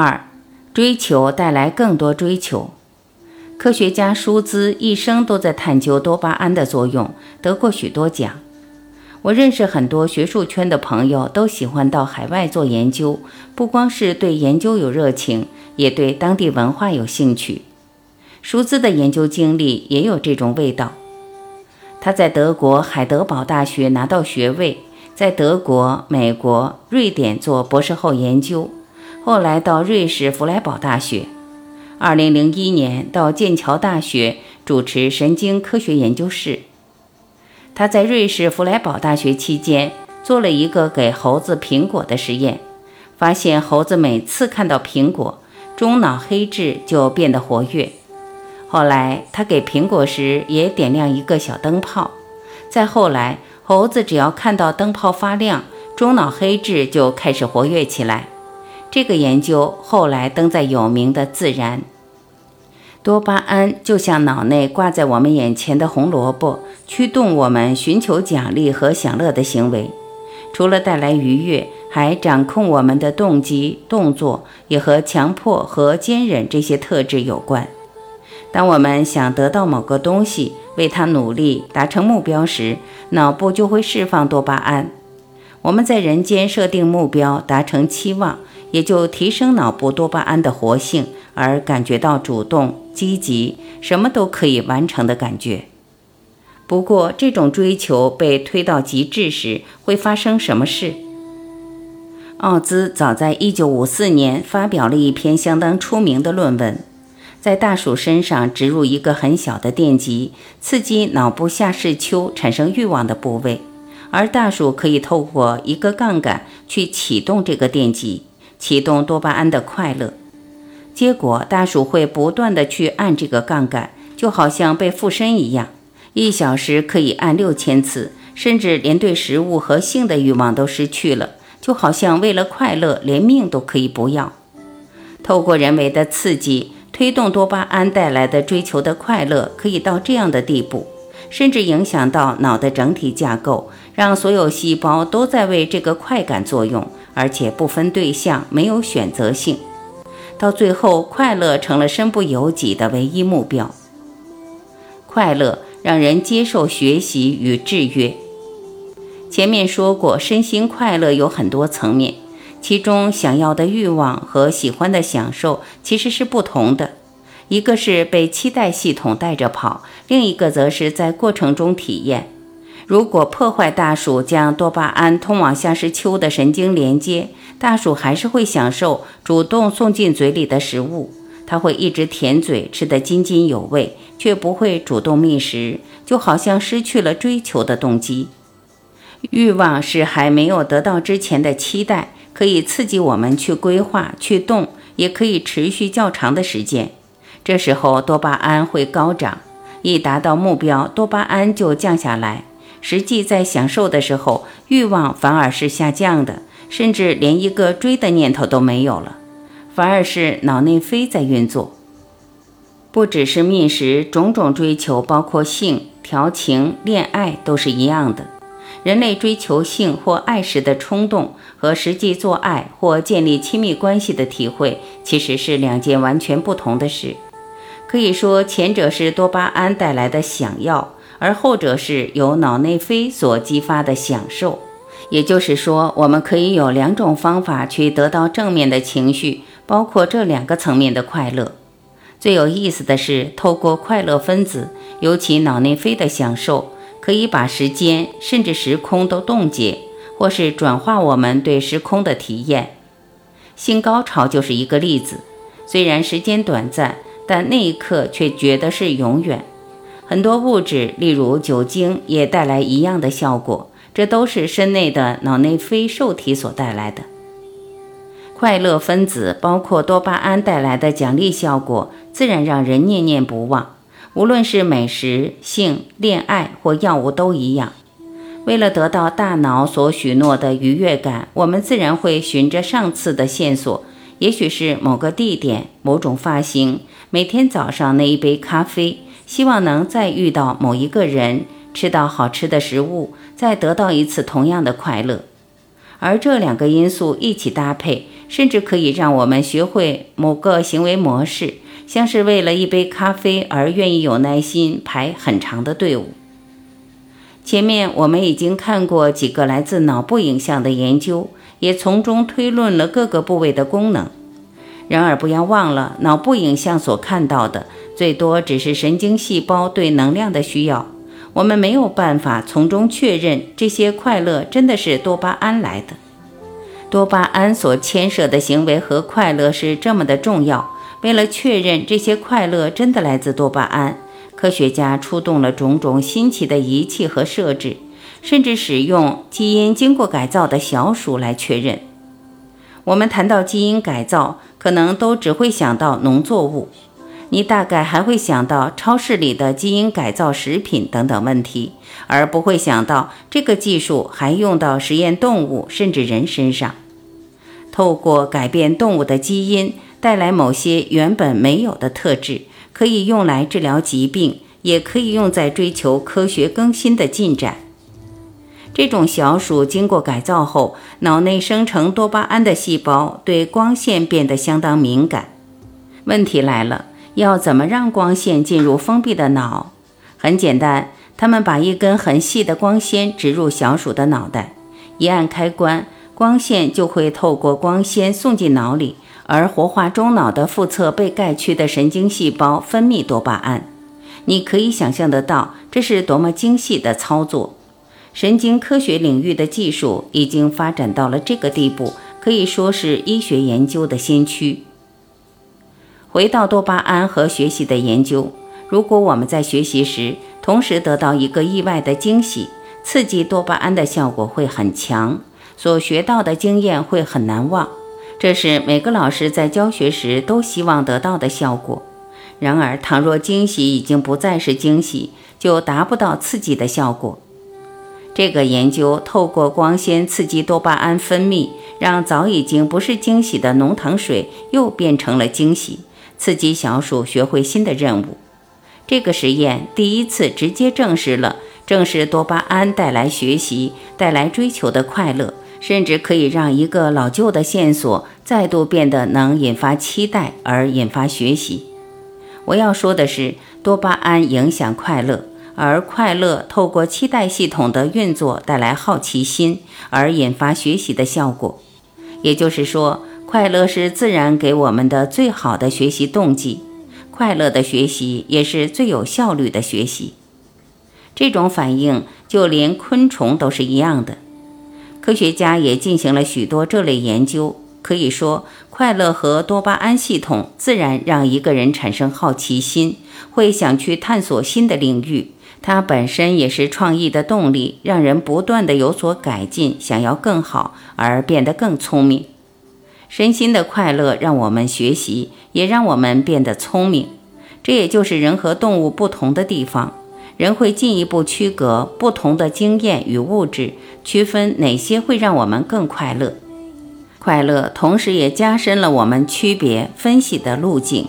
二，追求带来更多追求。科学家舒兹一生都在探究多巴胺的作用，得过许多奖。我认识很多学术圈的朋友，都喜欢到海外做研究，不光是对研究有热情，也对当地文化有兴趣。舒兹的研究经历也有这种味道。他在德国海德堡大学拿到学位，在德国、美国、瑞典做博士后研究。后来到瑞士弗莱堡大学，2001年到剑桥大学主持神经科学研究室。他在瑞士弗莱堡大学期间做了一个给猴子苹果的实验，发现猴子每次看到苹果，中脑黑质就变得活跃。后来他给苹果时也点亮一个小灯泡，再后来猴子只要看到灯泡发亮，中脑黑质就开始活跃起来。这个研究后来登在有名的《自然》。多巴胺就像脑内挂在我们眼前的红萝卜，驱动我们寻求奖励和享乐的行为。除了带来愉悦，还掌控我们的动机、动作，也和强迫和坚忍这些特质有关。当我们想得到某个东西，为它努力达成目标时，脑部就会释放多巴胺。我们在人间设定目标，达成期望。也就提升脑部多巴胺的活性，而感觉到主动、积极，什么都可以完成的感觉。不过，这种追求被推到极致时，会发生什么事？奥兹早在1954年发表了一篇相当出名的论文，在大鼠身上植入一个很小的电极，刺激脑部下视丘产生欲望的部位，而大鼠可以透过一个杠杆去启动这个电极。启动多巴胺的快乐，结果大鼠会不断的去按这个杠杆，就好像被附身一样，一小时可以按六千次，甚至连对食物和性的欲望都失去了，就好像为了快乐连命都可以不要。透过人为的刺激，推动多巴胺带来的追求的快乐，可以到这样的地步，甚至影响到脑的整体架构，让所有细胞都在为这个快感作用。而且不分对象，没有选择性，到最后，快乐成了身不由己的唯一目标。快乐让人接受学习与制约。前面说过，身心快乐有很多层面，其中想要的欲望和喜欢的享受其实是不同的。一个是被期待系统带着跑，另一个则是在过程中体验。如果破坏大鼠将多巴胺通往下视丘的神经连接，大鼠还是会享受主动送进嘴里的食物。它会一直舔嘴，吃得津津有味，却不会主动觅食，就好像失去了追求的动机。欲望是还没有得到之前的期待，可以刺激我们去规划、去动，也可以持续较长的时间。这时候多巴胺会高涨，一达到目标，多巴胺就降下来。实际在享受的时候，欲望反而是下降的，甚至连一个追的念头都没有了，反而是脑内啡在运作。不只是觅食，种种追求，包括性、调情、恋爱，都是一样的。人类追求性或爱时的冲动，和实际做爱或建立亲密关系的体会，其实是两件完全不同的事。可以说，前者是多巴胺带来的想要。而后者是由脑内啡所激发的享受，也就是说，我们可以有两种方法去得到正面的情绪，包括这两个层面的快乐。最有意思的是，透过快乐分子，尤其脑内啡的享受，可以把时间甚至时空都冻结，或是转化我们对时空的体验。性高潮就是一个例子，虽然时间短暂，但那一刻却觉得是永远。很多物质，例如酒精，也带来一样的效果。这都是身内的脑内啡受体所带来的。快乐分子包括多巴胺带来的奖励效果，自然让人念念不忘。无论是美食、性、恋爱或药物都一样。为了得到大脑所许诺的愉悦感，我们自然会循着上次的线索，也许是某个地点、某种发型、每天早上那一杯咖啡，希望能再遇到某一个人，吃到好吃的食物，再得到一次同样的快乐。而这两个因素一起搭配，甚至可以让我们学会某个行为模式，像是为了一杯咖啡而愿意有耐心排很长的队伍。前面我们已经看过几个来自脑部影像的研究，也从中推论了各个部位的功能。然而，不要忘了，脑部影像所看到的最多只是神经细胞对能量的需要。我们没有办法从中确认这些快乐真的是多巴胺来的。多巴胺所牵涉的行为和快乐是这么的重要。为了确认这些快乐真的来自多巴胺，科学家出动了种种新奇的仪器和设置，甚至使用基因经过改造的小鼠来确认。我们谈到基因改造，可能都只会想到农作物。你大概还会想到超市里的基因改造食品等等问题，而不会想到这个技术还用到实验动物甚至人身上。透过改变动物的基因，带来某些原本没有的特质，可以用来治疗疾病，也可以用在追求科学更新的进展。这种小鼠经过改造后，脑内生成多巴胺的细胞对光线变得相当敏感。问题来了。要怎么让光线进入封闭的脑？很简单，他们把一根很细的光纤植入小鼠的脑袋，一按开关，光线就会透过光纤送进脑里，而活化中脑的腹侧被盖区的神经细胞分泌多巴胺。你可以想象得到，这是多么精细的操作。神经科学领域的技术已经发展到了这个地步，可以说是医学研究的先驱。回到多巴胺和学习的研究，如果我们在学习时同时得到一个意外的惊喜，刺激多巴胺的效果会很强，所学到的经验会很难忘。这是每个老师在教学时都希望得到的效果。然而，倘若惊喜已经不再是惊喜，就达不到刺激的效果。这个研究透过光纤刺激多巴胺分泌，让早已经不是惊喜的浓糖水又变成了惊喜。刺激小鼠学会新的任务，这个实验第一次直接证实了，正是多巴胺带来学习、带来追求的快乐，甚至可以让一个老旧的线索再度变得能引发期待而引发学习。我要说的是，多巴胺影响快乐，而快乐透过期待系统的运作带来好奇心而引发学习的效果。也就是说。快乐是自然给我们的最好的学习动机，快乐的学习也是最有效率的学习。这种反应就连昆虫都是一样的。科学家也进行了许多这类研究。可以说，快乐和多巴胺系统自然让一个人产生好奇心，会想去探索新的领域。它本身也是创意的动力，让人不断的有所改进，想要更好而变得更聪明。身心的快乐让我们学习，也让我们变得聪明。这也就是人和动物不同的地方。人会进一步区隔不同的经验与物质，区分哪些会让我们更快乐。快乐同时也加深了我们区别分析的路径。